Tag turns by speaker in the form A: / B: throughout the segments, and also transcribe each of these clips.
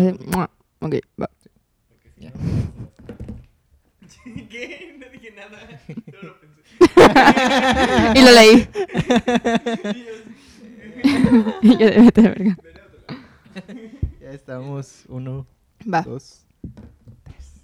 A: Así, ok, va.
B: ¿Qué? No dije nada. Solo lo pensé.
A: y lo leí. y yo de vete a la verga.
C: Ya estamos. Uno,
A: Va.
C: dos, tres.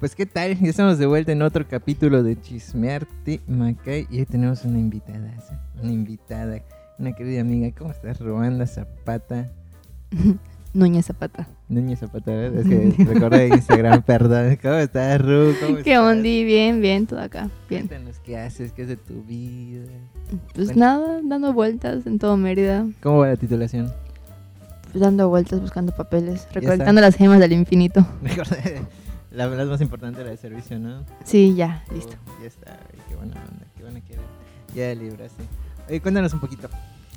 C: Pues qué tal, ya estamos de vuelta en otro capítulo de Chismearte Macay y hoy tenemos una invitada, una invitada, una querida amiga. ¿Cómo estás, Ruanda Zapata?
A: Núñez Zapata.
C: Núñez Zapata, ¿verdad? es que recordé Instagram, perdón. ¿Cómo estás, Ru? ¿Cómo
A: ¿Qué
C: estás?
A: ondi? Bien, bien, todo acá. Bien.
C: Cuéntanos qué haces, qué es de tu vida.
A: Pues nada, dando vueltas en todo Mérida.
C: ¿Cómo va la titulación?
A: Pues dando vueltas buscando papeles, recolectando las gemas del infinito.
C: Recordé, la verdad más importante la de servicio, ¿no?
A: Sí, ya, listo.
C: Oh, ya está, güey, qué buena onda, qué buena que eres. Ya libraste. Oye, cuéntanos un poquito.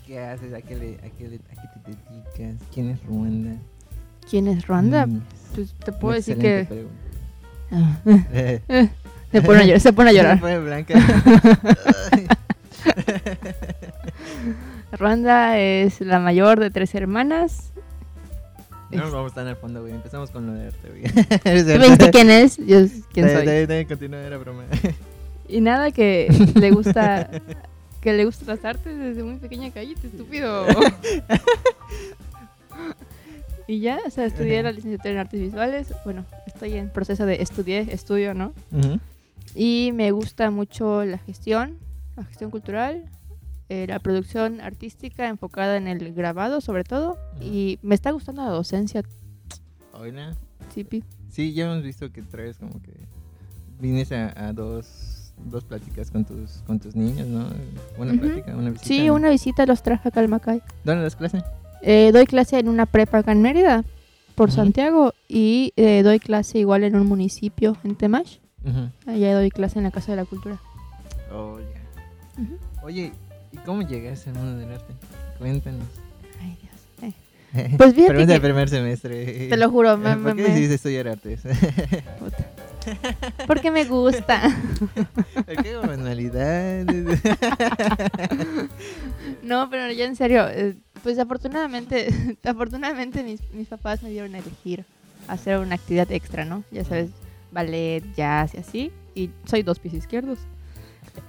C: ¿Qué haces? ¿A qué, le, a qué, le- a qué te dedicas? ¿Quién es Ruanda?
A: ¿Quién es Ruanda?
C: Niñas.
A: Pues te puedo decir que... Ah, se pone a llorar. Se pone a
C: se
A: llorar.
C: pone blanca.
A: Ruanda es la mayor de tres hermanas.
C: No nos vamos tan al fondo, güey. Empezamos con lo de arte, güey.
A: ¿Tú me dijiste quién es? Yo quién soy.
C: está bien, continúa, era broma.
A: Y nada que le gusta que le gustan las artes desde muy pequeña cállate, estúpido. y ya, o sea, estudié la licenciatura en artes visuales. Bueno, estoy en proceso de estudié, estudio, ¿no? Y me gusta mucho la gestión, la gestión cultural, eh, la producción artística enfocada en el grabado sobre todo. Y me está gustando la docencia,
C: Hola.
A: Tipi.
C: Sí, ya hemos visto que traes como que vienes a, a dos, dos pláticas con tus, con tus niños, ¿no? Una plática, una visita.
A: Sí, una visita los traje acá al Macay.
C: ¿Dónde das clase?
A: Eh, doy clase en una prepa acá en Mérida, por. Santiago, y eh, doy clase igual en un municipio en Temash. Allá doy clase en la Casa de la Cultura.
C: Oh. Oye, ¿y cómo llegaste al mundo del arte? Cuéntanos.
A: Ay, Dios. eh. Pues fíjate
C: Pregunta
A: que-
C: de primer semestre.
A: Te lo juro, me,
C: ¿Por
A: me-
C: qué
A: me-
C: decidiste estudiar artes?
A: puta. Porque me gusta.
C: ¿Por qué manualidades?
A: No, pero ya en serio, eh, pues afortunadamente, afortunadamente mis, mis papás me dieron a elegir hacer una actividad extra, ¿no? Ya sabes, ballet, jazz y así. Y soy dos pies izquierdos.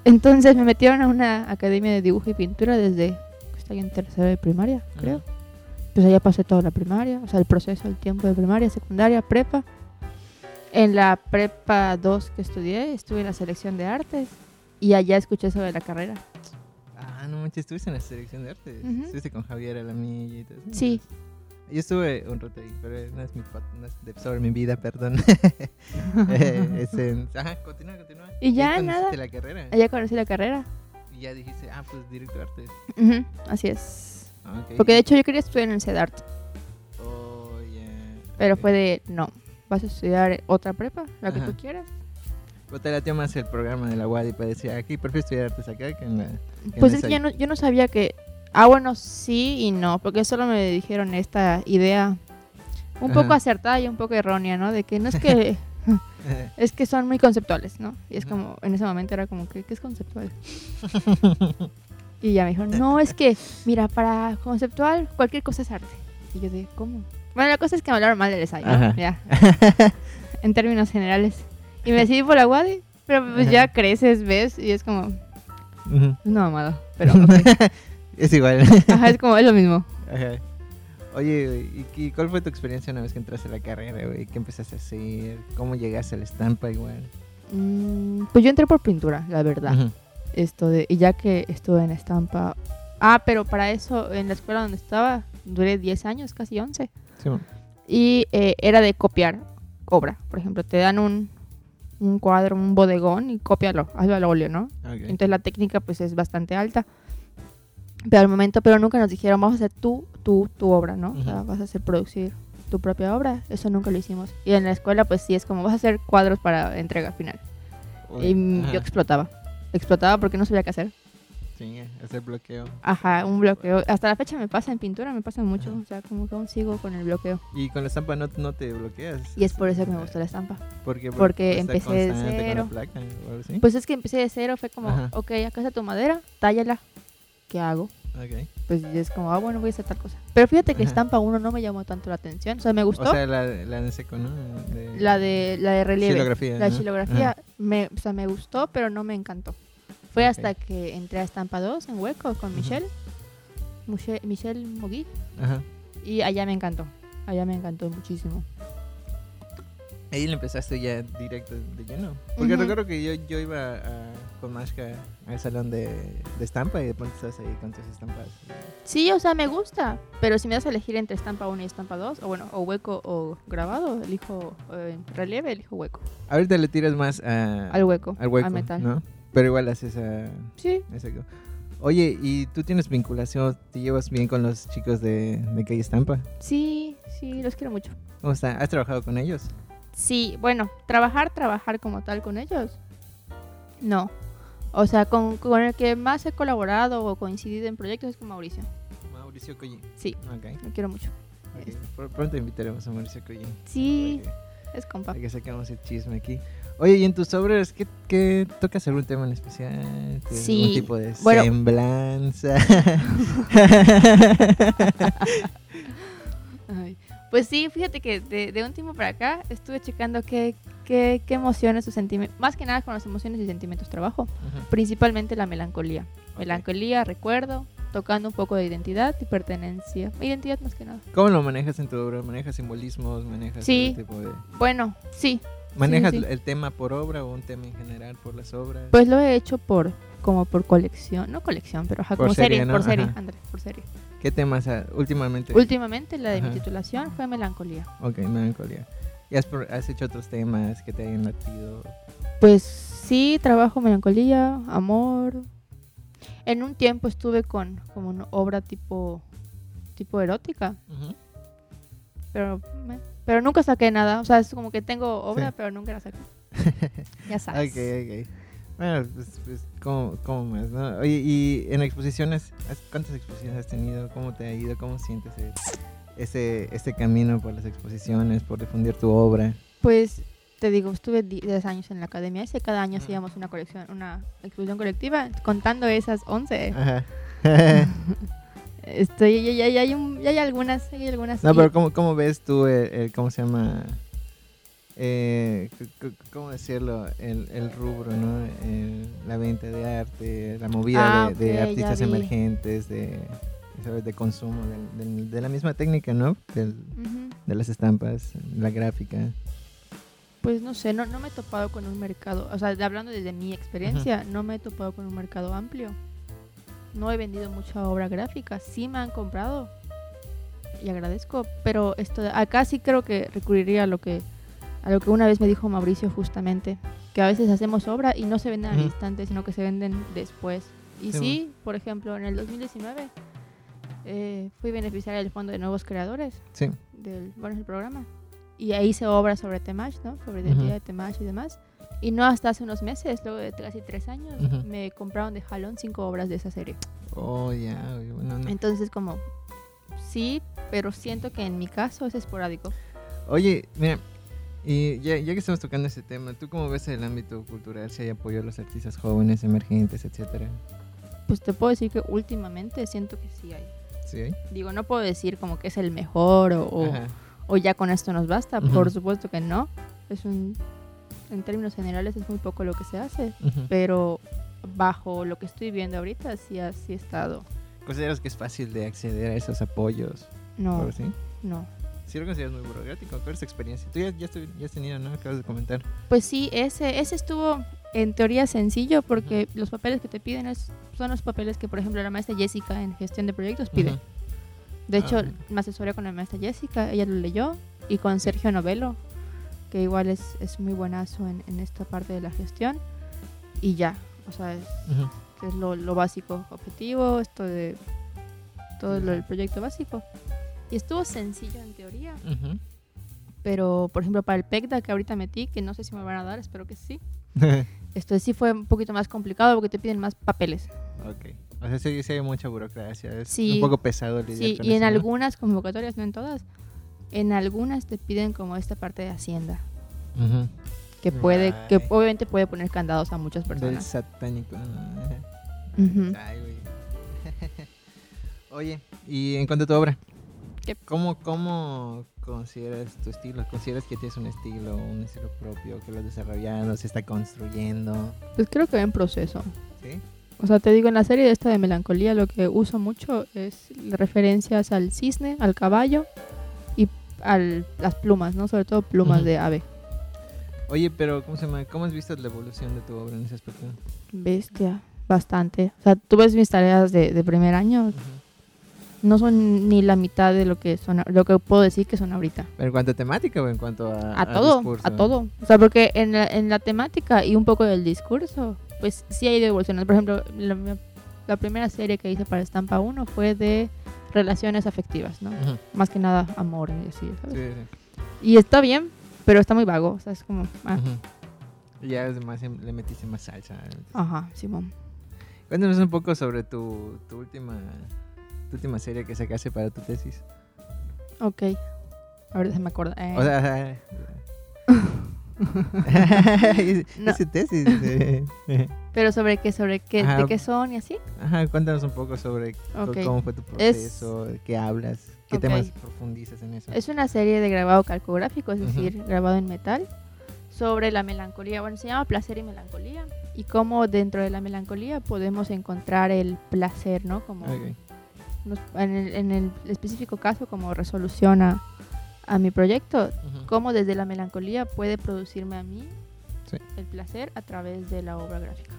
A: Entonces me metieron a una academia de dibujo y pintura desde que estoy en tercera de primaria, creo.
C: Ujú.
A: Pues allá pasé toda la primaria, o sea, el proceso, el tiempo de primaria, secundaria, prepa. En la prepa 2 que estudié, estuve en la selección de artes y allá escuché sobre la carrera.
C: ah, no manches, estuviste en la selección de artes. Estuviste con Javier Alamilla y todo eso.
A: Sí.
C: Yo estuve un rato ahí, pero no es, mi, no es de sobre mi vida, perdón. Eh, es en- ajá, continúa, continúa.
A: Y ya,
C: Ahí
A: nada.
C: la carrera.
A: Allá conocí la carrera.
C: Y ya dijiste, ah, pues directo de artes.
A: Ujú, así es.
C: Ah, ok.
A: Porque de hecho yo quería estudiar en el CEDART,
C: Oh, ya.
A: pero
C: ok.
A: fue de, no, vas a estudiar otra prepa, la que
C: Ajá.
A: tú quieras.
C: O te latió más el programa de la UAD y para decir, aquí prefiero estudiar artes acá que en la. que en
A: Pues es
C: esa
A: que
C: ahí".
A: yo no, yo no sabía que, ah, bueno, sí y no, porque solo me dijeron esta idea un poco acertada y un poco errónea, ¿no? De que no es que, es que son muy conceptuales, ¿no? Y es como, en ese momento era como, que ¿qué es conceptual? Y ya me dijeron, no, es que, mira, para conceptual cualquier cosa es arte. Y yo de, ¿cómo? Bueno, la cosa es que me hablaron mal del ensayo, ¿no? Ya, en términos generales. Y me decidí por la UADI, pero pues ya creces, ves, y es como, una mamada, pero.
C: Es igual.
A: Ajá, es como, es lo mismo.
C: Ajá. Oye, ¿y cuál fue tu experiencia una vez que entraste a la carrera, güey? ¿Qué empezaste a hacer? ¿Cómo llegaste a la estampa igual?
A: Mm, pues yo entré por pintura, la verdad. Esto de, y ya que estuve en estampa. Ah, pero para eso, en la escuela donde estaba, duré 10 años, casi 11.
C: Sí.
A: Y eh, era de copiar obra. Por ejemplo, te dan un, un cuadro, un bodegón y cópialo, hazlo al óleo, ¿no?
C: Ok.
A: Entonces la técnica pues es bastante alta. Pero al momento, pero nunca nos dijeron, vamos a hacer tú, tú, tu obra, ¿no? O sea, vas a hacer producir tu propia obra. Eso nunca lo hicimos. Y en la escuela pues sí es como, vas a hacer cuadros para entrega final.
C: Uy,
A: Y
C: ajá.
A: yo explotaba. Explotaba porque no sabía qué hacer.
C: Chinga, hacer bloqueo.
A: Ajá, un bloqueo. Hasta la fecha me pasa en pintura, me pasa mucho. O sea, como que aún sigo con el bloqueo.
C: Y con la estampa no, no te bloqueas.
A: Y es por eso que me gustó la estampa.
C: ¿Por qué?
A: porque
C: está
A: empecé de cero.
C: placa así?
A: Pues es que empecé de cero, fue como,
C: Ajá.
A: ok, acá está tu madera, tállala. ¿Qué hago? Pues es como, ah, bueno, voy a hacer tal cosa. Pero fíjate que
C: Ajá.
A: estampa 1 no me llamó tanto la atención. O sea, me gustó.
C: O sea, la, la de seco, ¿no? De-
A: la de la de relieve.
C: Xilografía,
A: La
C: ¿no?
A: xilografía
C: Ajá.
A: me, o sea, me gustó, pero no me encantó. Fue hasta que entré a Estampa 2 en Hueco con
C: Ujú.
A: Michelle. Michelle, Michelle Mogui.
C: Ajá.
A: Y allá me encantó. Allá me encantó muchísimo.
C: Ahí le empezaste ya directo de lleno. Porque
A: Ujú.
C: recuerdo que yo, yo iba a- con Mashka al salón de, de estampa y de pronto estás ahí con tus estampas.
A: Sí, o sea, me gusta. Pero si me das a elegir entre Estampa 1 y Estampa 2, o bueno, o Hueco o grabado, elijo eh, relieve, elijo Hueco.
C: Ahorita le tiras más a,
A: Al Hueco.
C: al hueco,
A: A metal.
C: ¿no? Pero igual haces a...
A: Sí.
C: Exacto. Oye, ¿y tú tienes vinculación? ¿Te llevas bien con los chicos de, de Calle Estampa?
A: Sí, sí, los quiero mucho.
C: ¿Cómo está? ¿Has trabajado con ellos?
A: Sí, bueno, trabajar, trabajar como tal con ellos. No. O sea, con, con el que más he colaborado o coincidido en proyectos es con Mauricio.
C: Mauricio Collín.
A: Sí,
C: Ok.
A: lo quiero mucho.
C: Pr- Pronto invitaremos a Mauricio Collín.
A: Sí,
C: que-
A: es compa.
C: Para que saquemos el chisme aquí. Oye, ¿y en tus obras qué, qué tocas algún tema en especial? ¿Tienes
A: Sí,
C: ¿Algún tipo de
A: bueno.
C: semblanza?
A: Ay, Pues sí, fíjate que de, de un tiempo para acá estuve checando qué, qué, qué emociones o sentimientos, más que nada con las emociones y sentimientos trabajo,
C: Ajá.
A: principalmente la melancolía. Melancolía, recuerdo, tocando un poco de identidad y pertenencia. Identidad más que nada.
C: ¿Cómo lo manejas en tu obra? ¿Manejas simbolismos? ¿Manejas
A: Sí.
C: tipo de...
A: Bueno, sí,
C: ¿Manejas
A: sí.
C: el tema por obra o un tema en general por las obras?
A: Pues lo he hecho por como por colección, no colección, pero ajá,
C: Por
A: como
C: serie,
A: serie,
C: ¿no?
A: por serie,
C: Ajá.
A: ándale, por serie.
C: ¿Qué temas ah, últimamente?
A: Últimamente la de mi titulación fue melancolía.
C: ok, melancolía. ¿Y has, has hecho otros temas que te hayan latido?
A: Pues sí, trabajo melancolía, amor. En un tiempo estuve con como una obra tipo tipo erótica,
C: Ujú.
A: pero me- pero nunca saqué nada, o sea, es como que tengo obra,
C: Sí.
A: pero nunca la saqué. ya sabes.
C: Ok, ok. Bueno, pues, pues ¿cómo, cómo más, no? Oye, y en exposiciones, ¿has- ¿cuántas exposiciones has tenido? ¿Cómo te ha ido? ¿Cómo sientes ese, ese, camino por las exposiciones, por difundir tu obra?
A: Pues te digo, estuve 10 años en la academia ese cada año hacíamos una colección, una exposición colectiva, contando esas 11.
C: Ajá.
A: Estoy, ya, ya- ya hay un- ya hay algunas, hay algunas.
C: no, pero ¿cómo, cómo ves tú el, el- cómo se llama? Eh, ¿Cómo decirlo? El, el rubro, ¿no? El- la venta de arte, la movida
A: Ah,
C: de, de artistas emergentes, de, ¿sabes? de consumo, del- de la misma técnica, ¿no? Del- de las estampas, la gráfica.
A: Pues no sé, no, no me he topado con un mercado, o sea, de- hablando desde mi experiencia, no me he topado con un mercado amplio. No he vendido mucha obra gráfica, sí me han comprado y agradezco, pero esto acá sí creo que recurriría a lo que a lo que una vez me dijo Mauricio justamente, que a veces hacemos obra y no se venden al
C: Ujú.
A: instante, sino que se venden después. Y
C: Sí,
A: sí, por ejemplo, en el 2019 eh, fui beneficiaria del Fondo de Nuevos Creadores
C: Sí.
A: del, bueno, es el programa. Y ahí se obra sobre Temach, ¿no? Sobre identidad
C: Ujú.
A: de Temach y demás. Y no hasta hace unos meses, luego de casi tres años,
C: Ujú.
A: me compraron de jalón cinco obras de esa serie.
C: Oh, ya. oye, bueno, no.
A: Entonces, como, sí, pero siento que en mi caso es esporádico.
C: Oye, mira, y ya, ya que estamos tocando ese tema, ¿tú cómo ves el ámbito cultural? Si hay apoyo a los artistas jóvenes, emergentes, etcétera?
A: Pues te puedo decir que últimamente siento que sí hay.
C: ¿Sí hay?
A: Digo, no puedo decir como que es el mejor o, o, o ya con esto nos basta.
C: Ujú.
A: Por supuesto que no. Es un, en términos generales es muy poco lo que se hace.
C: Ujú.
A: Pero bajo lo que estoy viendo ahorita, sí ha sí he estado.
C: ¿Consideras que es fácil de acceder a esos apoyos?
A: No,
C: ¿Por sí?
A: no.
C: ¿Sí lo consideras muy burocrático? ¿Cuál es tu experiencia? Tú ya, ya, ya has tenido, ¿no? Acabas de comentar.
A: Pues sí, ese, ese estuvo en teoría sencillo porque los papeles que te piden es, son los papeles que, por ejemplo, la maestra Jessica en gestión de proyectos pide.
C: Ujú.
A: De hecho,
C: Ah, ok.
A: me asesoré con la maestra Jessica, ella lo leyó, y con Sergio Novelo, que igual es, es muy buenazo en, en esta parte de la gestión, y ya, o sea, es,
C: Ujú.
A: que es lo, lo básico, objetivo, esto de todo lo del proyecto básico. Y estuvo sencillo en teoría,
C: Ujú.
A: pero por ejemplo para el PECDA que ahorita metí, que no sé si me van a dar, espero que sí. Esto sí fue un poquito más complicado porque te piden más papeles.
C: ok. O sea, sí, sí hay mucha burocracia. Es
A: Sí.
C: un poco pesado lidiar
A: Sí,
C: con
A: y en
C: eso, ¿no?
A: algunas convocatorias, no en todas, en algunas te piden como esta parte de Hacienda, que puede, que obviamente puede poner candados a muchas
C: Del
A: personas.
C: satánico.
A: Ujú.
C: Ay, güey. Oye, y en cuanto a tu obra,
A: ¿Qué?
C: ¿cómo, ¿cómo consideras tu estilo? ¿Consideras que tienes un estilo, un estilo propio, que lo has desarrollado, se está construyendo?
A: Pues creo que va en proceso.
C: ¿Sí?
A: O sea, te digo, en la serie esta de melancolía lo que uso mucho es referencias al cisne, al caballo y a las plumas, ¿no? Sobre todo plumas
C: Ujú.
A: de ave.
C: Oye, pero ¿cómo se llama? ¿Cómo has visto la evolución de tu obra en ese aspecto?
A: Bestia, bastante. O sea, tú ves mis tareas de, de primer año,
C: Ujú.
A: no son ni la mitad de lo que son, lo que puedo decir que son ahorita.
C: ¿Pero en cuanto a temática o en cuanto a,
A: A
C: al
A: todo,
C: discurso?
A: a todo. O sea, porque en la, en la temática y un poco del discurso, pues sí ha ido evolucionando. Por ejemplo, la, la primera serie que hice para Estampa 1 fue de relaciones afectivas, ¿no? Más que nada amor y así, ¿sabes?
C: Sí, sí.
A: Y está bien, pero está muy vago. O sea, es como, ah,
C: ya es más, le metiste más salsa. metiste-
A: ajá, Simón.
C: Cuéntanos un poco sobre tu, tu última tu última serie que sacaste para tu tesis.
A: Ok. Ahorita se me acuerda. Eh,
C: O sea, es,
A: No.
C: es su tesis.
A: pero sobre qué, sobre qué,
C: Ajá.
A: de qué son y así.
C: Ajá, cuéntanos un poco sobre cómo fue tu
A: Es-
C: proceso, qué hablas, qué temas profundizas en eso.
A: Es una serie de grabado calcográfico, es decir, grabado en metal, sobre la melancolía. Bueno, se llama Placer y Melancolía. Y cómo dentro de la melancolía podemos encontrar el placer, ¿no? Como en, el, en el específico caso, como resolución a, a mi proyecto,
C: Ujú.
A: cómo desde la melancolía puede producirme a mí
C: Sí.
A: el placer a través de la obra gráfica.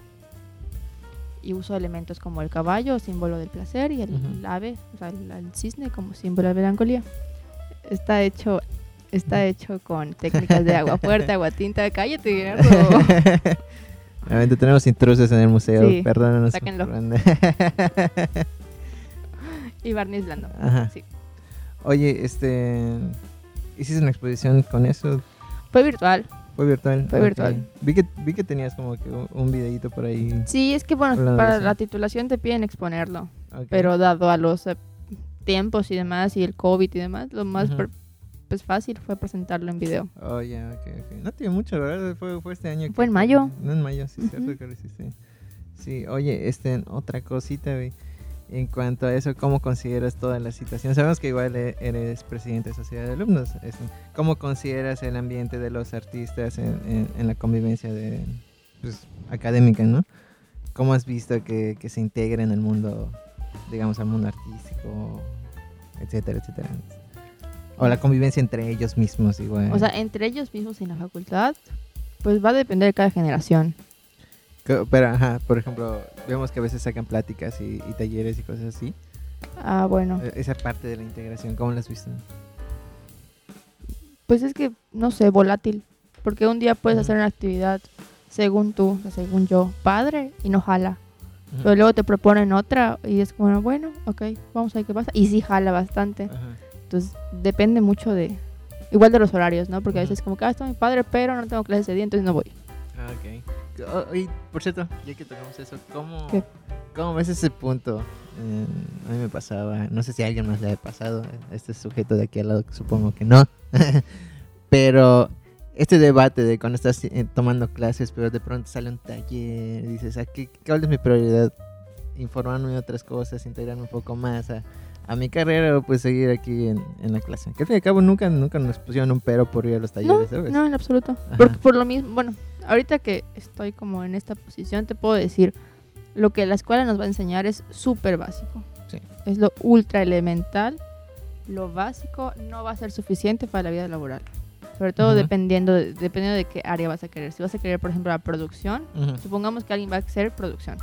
A: Y uso elementos como el caballo, símbolo del placer, y el,
C: Ujú.
A: ave, o sea, el, el cisne como símbolo de melancolía. Está hecho, está hecho con técnicas de agua fuerte, agua tinta. Cállate, Gerardo.
C: Obviamente tenemos intrusos en el museo,
A: Sí,
C: perdónanos.
A: sáquenlo. y barniz blando.
C: Ajá.
A: Sí.
C: Oye, este. ¿Hiciste una exposición con eso?
A: Fue virtual.
C: ¿Fue virtual?
A: Fue
C: Ok.
A: virtual.
C: Vi que, vi que tenías como que un, videíto por ahí.
A: Sí, es que bueno, para la titulación te piden exponerlo.
C: Ok.
A: Pero dado a los eh, tiempos y demás, y el COVID y demás, lo más
C: Ujú.
A: per- pues fácil fue presentarlo en video.
C: Oh, ya, ok, ok. No tiene mucho, ¿verdad? Fue, fue este año.
A: Fue
C: que-
A: en mayo.
C: No, en mayo, sí,
A: Ujú.
C: cierto que lo hiciste. Sí, oye, este, otra cosita, güey. En cuanto a eso, ¿cómo consideras toda la situación? Sabemos que igual e- eres presidente de Sociedad de Alumnos. ¿Cómo consideras el ambiente de los artistas en, la convivencia de, pues, académica, no? ¿Cómo has visto que, que se integra en el mundo, digamos, al mundo artístico, etcétera, etcétera? O la convivencia entre ellos mismos, igual.
A: O sea, entre ellos mismos en la facultad, pues va a depender de cada generación.
C: Pero, ajá, por ejemplo, vemos que a veces sacan pláticas y, y talleres y cosas así.
A: Ah, bueno.
C: E- Esa parte de la integración, ¿cómo la has visto?
A: Pues es que, no sé, volátil. Porque un día puedes hacer una actividad, según tú, según yo, padre, y no jala. Pero luego te proponen otra y es como, bueno, ok, vamos a ver qué pasa. Y sí jala bastante. Entonces, depende mucho de... Igual de los horarios, ¿no? Porque a veces como que, ah, está mi padre, pero no tengo clases ese día, entonces no voy.
C: Ah, ok. O- Oye, por cierto, ya que tocamos eso, ¿cómo,
A: ¿Qué?
C: ¿cómo ves ese punto? Eh, a mí me pasaba, no sé si a alguien más le ha pasado, a este sujeto de aquí al lado, supongo que no. pero este debate de cuando estás eh, tomando clases, pero de pronto sale un taller, y dices, ¿a qué, ¿cuál es mi prioridad? Informarme de otras cosas, integrarme un poco más a, a mi carrera o pues seguir aquí en, en la clase. Que al fin y al cabo nunca, nunca nos pusieron un pero por ir a los
A: No,
C: talleres, ¿sabes?
A: no, en absoluto.
C: Ajá.
A: Porque por lo mismo, bueno, ahorita que estoy como en esta posición, te puedo decir, lo que la escuela nos va a enseñar es súper básico.
C: Sí.
A: Es lo ultra elemental. Lo básico no va a ser suficiente para la vida laboral. Sobre todo
C: Ujú.
A: dependiendo, de, dependiendo de qué área vas a querer. Si vas a querer, por ejemplo, la producción,
C: Ujú.
A: supongamos que alguien va a hacer producción.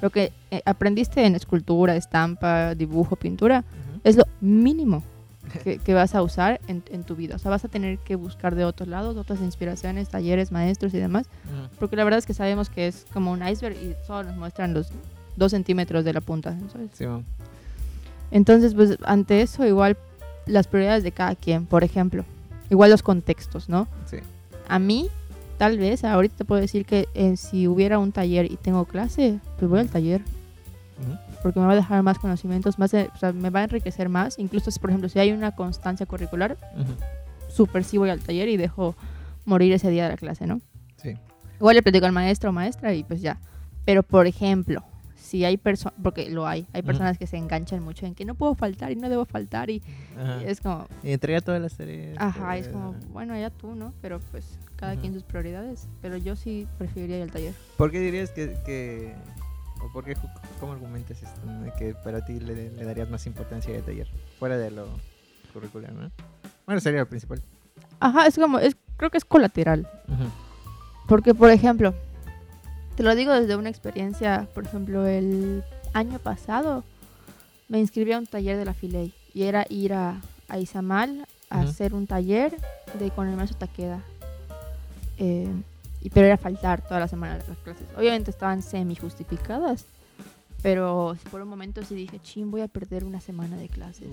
A: Lo que eh, aprendiste en escultura, estampa, dibujo, pintura,
C: Ujú.
A: es lo mínimo que, que vas a usar en, en tu vida. O sea, vas a tener que buscar de otros lados, otras inspiraciones, talleres, maestros y demás. Porque la verdad es que sabemos que es como un iceberg y solo nos muestran los dos centímetros de la punta. ¿sabes?
C: Sí.
A: Entonces, pues ante eso, igual las prioridades de cada quien, por ejemplo, igual los contextos, ¿no?
C: Sí.
A: A mí, tal vez, ahorita te puedo decir que eh, si hubiera un taller y tengo clase, pues voy al taller.
C: Ujú.
A: Porque me va a dejar más conocimientos, más de- o sea, me va a enriquecer más. Incluso, por ejemplo, si hay una constancia curricular,
C: Ujú.
A: súper sí voy al taller y dejo morir ese día de la clase, ¿no?
C: Sí.
A: Igual le platico al maestro o maestra y pues ya. Pero, por ejemplo, si hay personas, porque lo hay, hay personas que se enganchan mucho en que no puedo faltar y no debo faltar y, y es como,
C: Y entrega todas las tareas.
A: ajá, es como, bueno, ya tú, ¿no? Pero pues cada quien sus prioridades. Pero yo sí preferiría ir al taller.
C: ¿Por qué dirías que, que o por qué, cómo argumentas esto, que para ti le, le darías más importancia al taller, fuera de lo curricular, ¿no? Bueno, sería lo principal.
A: Ajá, es como, es, creo que es colateral. Porque, por ejemplo, te lo digo desde una experiencia, por ejemplo, el año pasado me inscribí a un taller de la Filey y era ir a, a Izamal a hacer un taller de con el maestro Taqueda. Eh, pero era faltar toda la semana las clases. Obviamente estaban semi justificadas, pero por un momento sí dije, chin, voy a perder una semana de clases.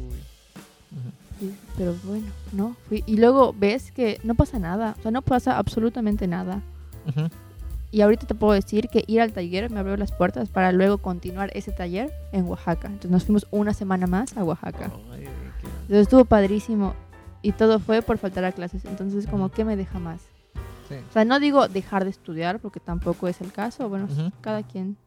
A: Sí, pero bueno, no. Fui. Y luego ves que no pasa nada, o sea, no pasa absolutamente nada. Y ahorita te puedo decir que ir al taller me abrió las puertas para luego continuar ese taller en Oaxaca. Entonces nos fuimos una semana más a Oaxaca. Entonces estuvo padrísimo. Y todo fue por faltar a clases. Entonces, como, ¿qué me deja más?
C: Sí.
A: O sea, no digo dejar de estudiar, porque tampoco es el caso. Bueno, cada quien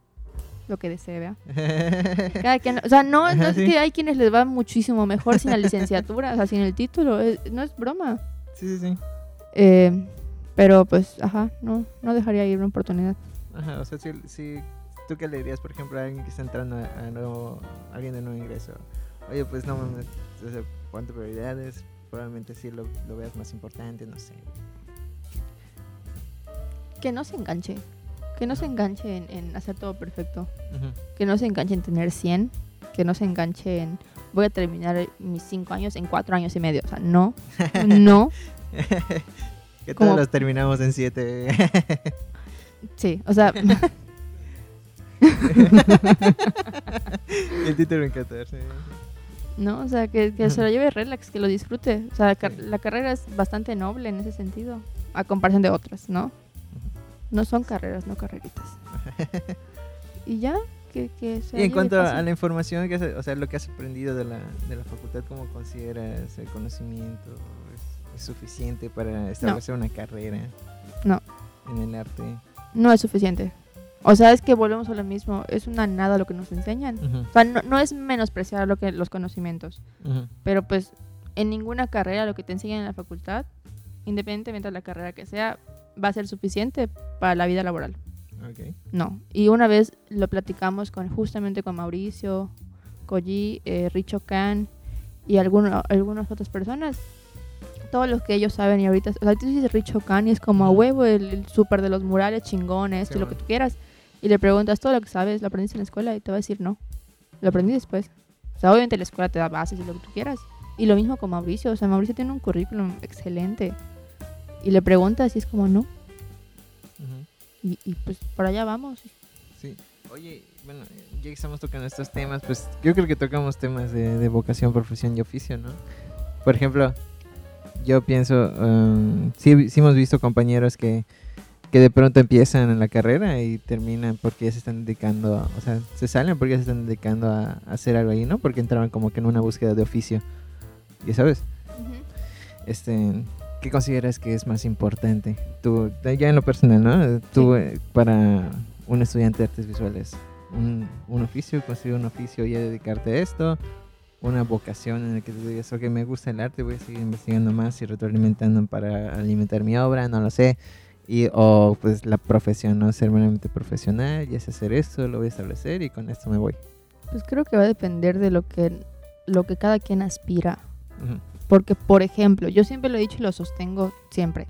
A: lo que desee, ¿vea? Cada quien, o sea, no, no es
C: sí.
A: que hay quienes les va muchísimo mejor sin la licenciatura, o sea, sin el título. es- no es broma.
C: sí, sí, sí.
A: Eh, pero pues, ajá, no, no dejaría ir una oportunidad.
C: Ajá, o sea, si, si tú qué le dirías, por ejemplo, a alguien que está entrando a, a nuevo, alguien de nuevo ingreso, oye, pues no mames, o sea, ponte prioridades, probablemente sí lo, lo veas más importante, no sé.
A: Que no se enganche. Que no se enganche en, en hacer todo perfecto. Que no se enganche en tener 100. Que no se enganche en voy a terminar mis 5 años en 4 años y medio. O sea, no. No.
C: que todos los terminamos en siete.
A: Sí, o sea,
C: El título en 14.
A: no, o sea, que, que se lo lleve relax, que lo disfrute. O sea, la, car-
C: Sí.
A: la carrera es bastante noble en ese sentido. A comparación de otras, ¿no? No son carreras, no carreritas. Y ya, que, que se
C: Y en cuanto a la información, que has, o sea, lo que has aprendido de la, de la facultad, ¿cómo consideras el conocimiento? ¿Es, es suficiente para establecer una carrera?
A: No.
C: En el arte.
A: No es suficiente. O sea, es que volvemos a lo mismo. Es una nada lo que nos enseñan. O sea, no, no es menospreciar lo que, los conocimientos. Pero pues en ninguna carrera lo que te enseñan en la facultad, independientemente de la carrera que sea, va a ser suficiente para la vida laboral. No. Y una vez lo platicamos con justamente con Mauricio, Koji, eh, Richo Khan y alguno- algunas otras personas. Todo lo que ellos saben y ahorita, o sea, tú dices Richo Khan y es como a huevo el, el súper de los murales chingones
C: Sí,
A: y lo que tú quieras. Y le preguntas todo lo que sabes, lo aprendiste en la escuela y te va a decir no. Lo aprendí después. O sea, obviamente la escuela te da bases y lo que tú quieras. Y lo mismo con Mauricio. O sea, Mauricio tiene un currículum excelente. Y le preguntas y es como no. Y, y pues por allá vamos.
C: Sí. Oye, bueno, ya que estamos tocando estos temas, pues yo creo que tocamos temas de, de vocación, profesión y oficio, ¿no? Por ejemplo, yo pienso, um, sí, sí hemos visto compañeros que, que de pronto empiezan en la carrera y terminan porque ya se están dedicando, a- o sea, se salen porque ya se están dedicando a, a hacer algo ahí, ¿no? Porque entraban como que en una búsqueda de oficio. ¿Y sabes? Este, ¿qué consideras que es más importante? Tú, ya en lo personal, ¿no? Tú, eh, para un estudiante de artes visuales, un, un oficio, conseguir un oficio y dedicarte a esto, una vocación en la que tú digas, ok, me gusta el arte, voy a seguir investigando más y retroalimentando para alimentar mi obra, no lo sé. Y, o pues la profesión, ¿no? Ser meramente profesional, ya sé hacer esto, lo voy a establecer y con esto me voy.
A: Pues creo que va a depender de lo que, lo que cada quien aspira.
C: Ujú,
A: Porque, por ejemplo, yo siempre lo he dicho y lo sostengo siempre.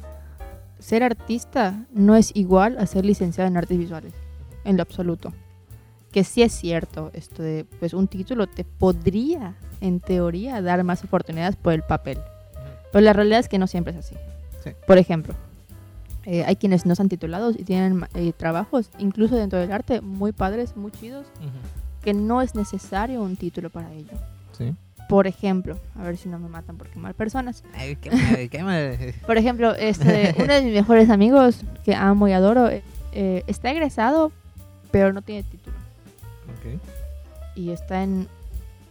A: Ser artista no es igual a ser licenciado en artes visuales, en lo absoluto. Que sí es cierto, esto de, pues un título te podría, en teoría, dar más oportunidades por el papel. Pero la realidad es que no siempre es así.
C: Sí.
A: Por ejemplo, eh, hay quienes no están titulados y tienen eh, trabajos, incluso dentro del arte, muy padres, muy chidos,
C: ujú.
A: que no es necesario un título para ello.
C: Sí.
A: Por ejemplo, a ver si no me matan por quemar personas.
C: Ay, qué mal, qué mal.
A: Por ejemplo, este, uno de mis mejores amigos que amo y adoro eh, eh, está egresado, pero no tiene título.
C: Ok.
A: y está en,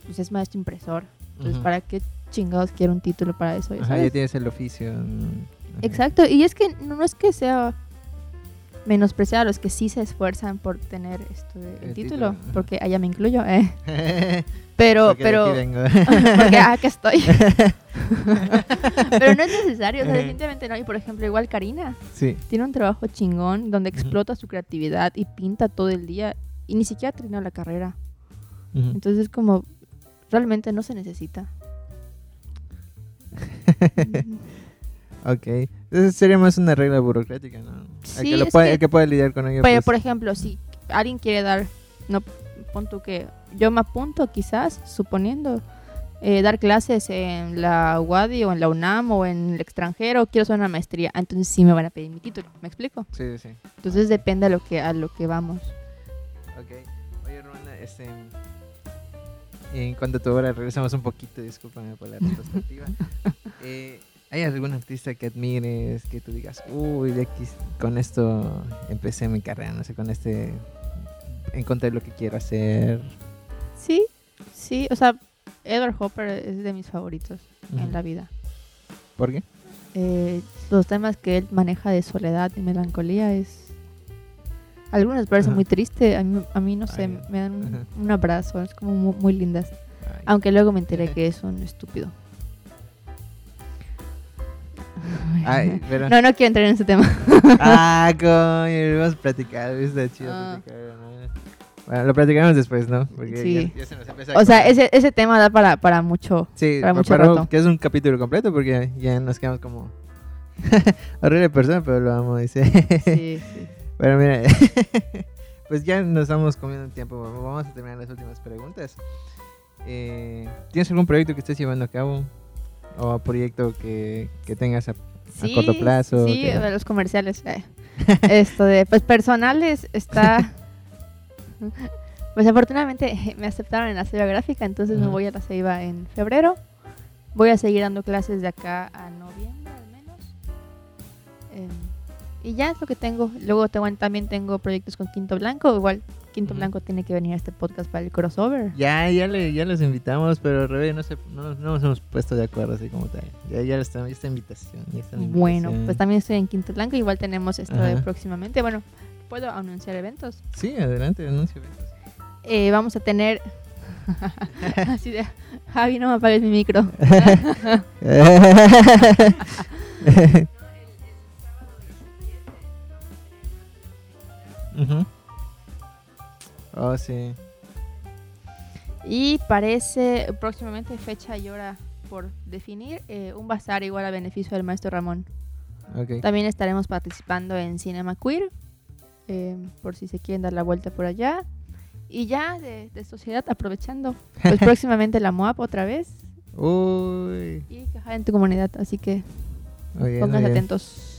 A: pues es maestro impresor. Entonces. ¿para qué chingados quiero un título para eso? ya
C: Ajá, ya tienes el oficio. mm, ajá.
A: Exacto, y es que no es que sea menospreciar a los que sí se esfuerzan por tener esto de- el,
C: El
A: título, porque allá me incluyo, eh. Pero,
C: Porque
A: pero, porque acá estoy. pero no es necesario, o sea, definitivamente no. Y por ejemplo, igual Karina
C: sí.
A: tiene un trabajo chingón donde explota su creatividad y pinta todo el día y ni siquiera terminó la carrera. Entonces es como, realmente no se necesita.
C: Ok. Entonces sería más una regla burocrática, ¿no? el,
A: Sí,
C: que lo puede,
A: que-
C: el que puede lidiar con ello.
A: Pero,
C: pues,
A: por ejemplo, si alguien quiere dar, no pon tú que yo me apunto quizás, suponiendo, eh, dar clases en la UADI o en la UNAM o en el extranjero, quiero hacer una maestría, ah, entonces sí me van a pedir mi título, ¿me explico?
C: Sí, sí.
A: Entonces depende a lo que, a lo que vamos.
C: Ok. Oye, Romana, este. En cuanto a tu obra, regresamos un poquito, discúlpame por la retrospectiva. Eh, ¿Hay algún artista que admires, que tú digas, uy, de aquí, con esto empecé mi carrera, no sé, con este encontré lo que quiero hacer?
A: Sí, sí, o sea, Edward Hopper es de mis favoritos en
C: Ujú.
A: la vida.
C: ¿Por qué?
A: Eh, los temas que él maneja de soledad y melancolía es... Algunas parecen muy triste, a mí, a mí no sé, me dan un, abrazo, es como mu- muy, lindas.
C: Ay.
A: Aunque luego me enteré que es un estúpido.
C: Ay, pero...
A: No, no quiero entrar en ese tema.
C: Ah, coño, hemos platicado, está chido
A: Ah.
C: platicar, ¿no? Bueno, lo platicaremos después, ¿no? Porque
A: Sí.
C: ya, ya se nos empieza
A: O sea, ese, ese tema da para, para mucho.
C: Sí,
A: para
C: pa-
A: mucho
C: para-
A: rato.
C: que es un capítulo completo porque ya nos quedamos como... Horrible persona, pero lo amo, dice.
A: Sí, sí.
C: Pero mira, pues ya nos estamos comiendo el tiempo. Vamos a terminar las últimas preguntas. Eh, ¿Tienes algún proyecto que estés llevando a cabo? ¿O proyecto que, que tengas a,
A: Sí,
C: corto plazo?
A: Sí,
C: que-
A: de los comerciales. eh. Esto de, pues personales está... Pues afortunadamente me aceptaron en la Ceiba Gráfica, entonces me voy a la Ceiba en febrero. Voy a seguir dando clases de acá a noviembre al menos. Em, y ya es lo que tengo. Luego también tengo proyectos con Quinto Blanco. Igual Quinto. Blanco tiene que venir a este podcast para el crossover.
C: Ya, ya, le, ya los invitamos, pero Rebe, no, sé, no, no nos hemos puesto de acuerdo así como tal. Ya, ya, está, ya está invitación.
A: Bueno, pues también estoy en Quinto Blanco. Igual tenemos esto de próximamente. Bueno, puedo anunciar eventos.
C: Sí, adelante, anuncio.
A: Eh, vamos a tener. Así de. Javi, no me apagues mi micro.
C: Oh, sí.
A: Y parece próximamente fecha y hora por definir. eh, un bazar igual a beneficio del maestro Ramón.
C: Ok.
A: También estaremos participando en Cinema Queer. eh, por si se quieren dar la vuelta por allá. Y ya de, de sociedad, aprovechando. Pues próximamente la MOAP otra vez.
C: Uy.
A: Y quejar en tu comunidad. Así que
C: muy
A: pónganse atentos.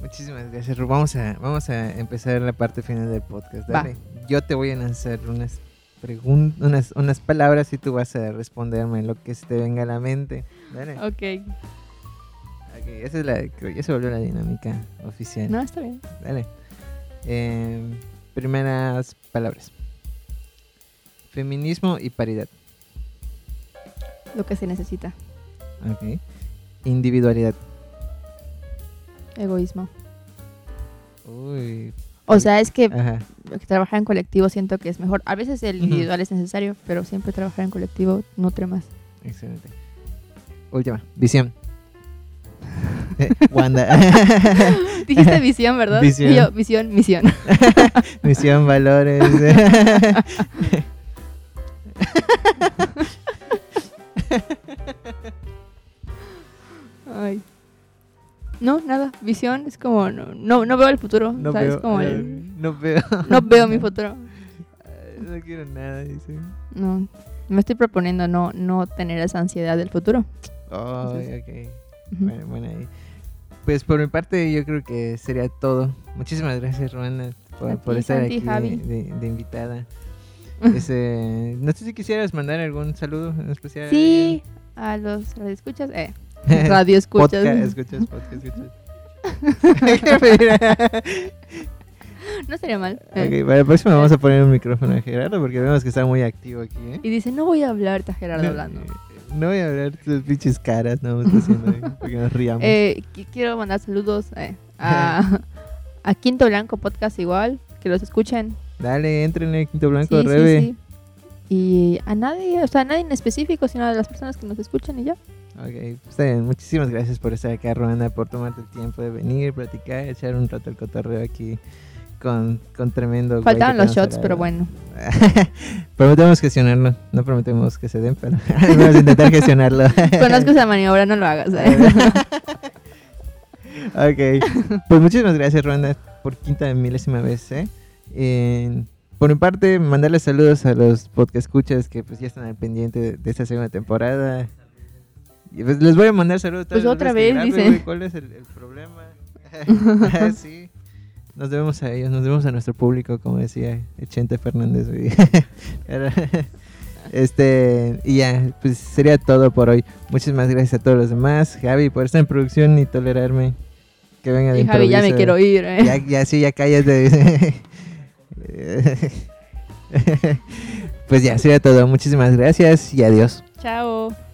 C: Muchísimas gracias, Ru. Vamos a, vamos a empezar la parte final del podcast.
A: Va.
C: Dale. Yo te voy a lanzar unas preguntas, unas, unas palabras y tú vas a responderme lo que se te venga a la mente. Dale.
A: Ok.
C: Ok, esa es la, creo que ya se volvió la dinámica oficial.
A: No, está bien.
C: Dale. Em, primeras palabras. Feminismo y paridad.
A: Lo que se necesita.
C: Ok. Individualidad.
A: Egoísmo.
C: Uy.
A: O sea, es que
C: Ajá.
A: trabajar en colectivo siento que es mejor. A veces el individual es necesario, pero siempre trabajar en colectivo nutre más.
C: Excelente. Última. Visión. Eh, Wanda.
A: Dijiste visión, ¿verdad?
C: Visión.
A: Y yo, visión, misión.
C: Misión, valores.
A: Visión es como. No, no, no veo el futuro.
C: No
A: ¿sabes?
C: veo,
A: Como
C: eh,
A: el-
C: no veo.
A: no veo mi futuro.
C: No quiero nada, dice.
A: No. Me estoy proponiendo no, no tener esa ansiedad del futuro.
C: Ay, ok.
A: Ujú.
C: Bueno, bueno, ahí. Pues por mi parte yo creo que sería todo. Muchísimas gracias, Romana, por, por estar aquí de, de- de invitada. No sé si quisieras mandar algún saludo en especial.
A: Sí, a los radioescuchas. Eh, radio escuchas.
C: Podcast, escuchas, podcast, escuchas.
A: No estaría mal. eh.
C: Ok, para la próxima vamos a poner un micrófono a Gerardo porque vemos que está muy activo aquí, ¿eh?
A: Y dice, no voy a hablar, está Gerardo hablando.
C: No voy a hablar tus pinches caras, no, está haciendo ahí, porque nos riamos.
A: Eh, qui- quiero mandar saludos eh, a, a Quinto Blanco Podcast igual, que los escuchen.
C: Dale, entren en Quinto Blanco,
A: Sí, sí,
C: Rebe.
A: sí. Y a nadie, o sea, a nadie en específico, sino a las personas que nos escuchan y ya.
C: Ok, está bien. Muchísimas gracias por estar acá, Ruanda, por tomarte el tiempo de venir, platicar, echar un rato el cotorreo aquí con, con tremendo.
A: Faltaban los shots, pero bueno.
C: prometemos gestionarlo. No prometemos que se den, pero vamos a intentar gestionarlo.
A: Conozco esa maniobra, no lo hagas. eh.
C: ok. Pues muchísimas gracias, Ruanda, por quinta milésima vez, ¿eh? Eh, por mi parte, mandarles saludos a los podcast escuchas que pues ya están al pendiente de, esta segunda temporada. Y, pues, les voy a mandar saludos.
A: Pues otra vez,
C: grabe,
A: dice.
C: ¿Cuál es el, el problema? Ah, sí. Nos debemos a ellos, nos debemos a nuestro público, como decía Chente Fernández. este, y ya, pues sería todo por hoy. Muchísimas gracias a todos los demás. Javi, por estar en producción y tolerarme. Que venga de
A: Y Javi, ya me quiero ir. eh.
C: Ya, ya sí, ya cállate. pues ya, sería todo. Muchísimas gracias y adiós.
A: Chao.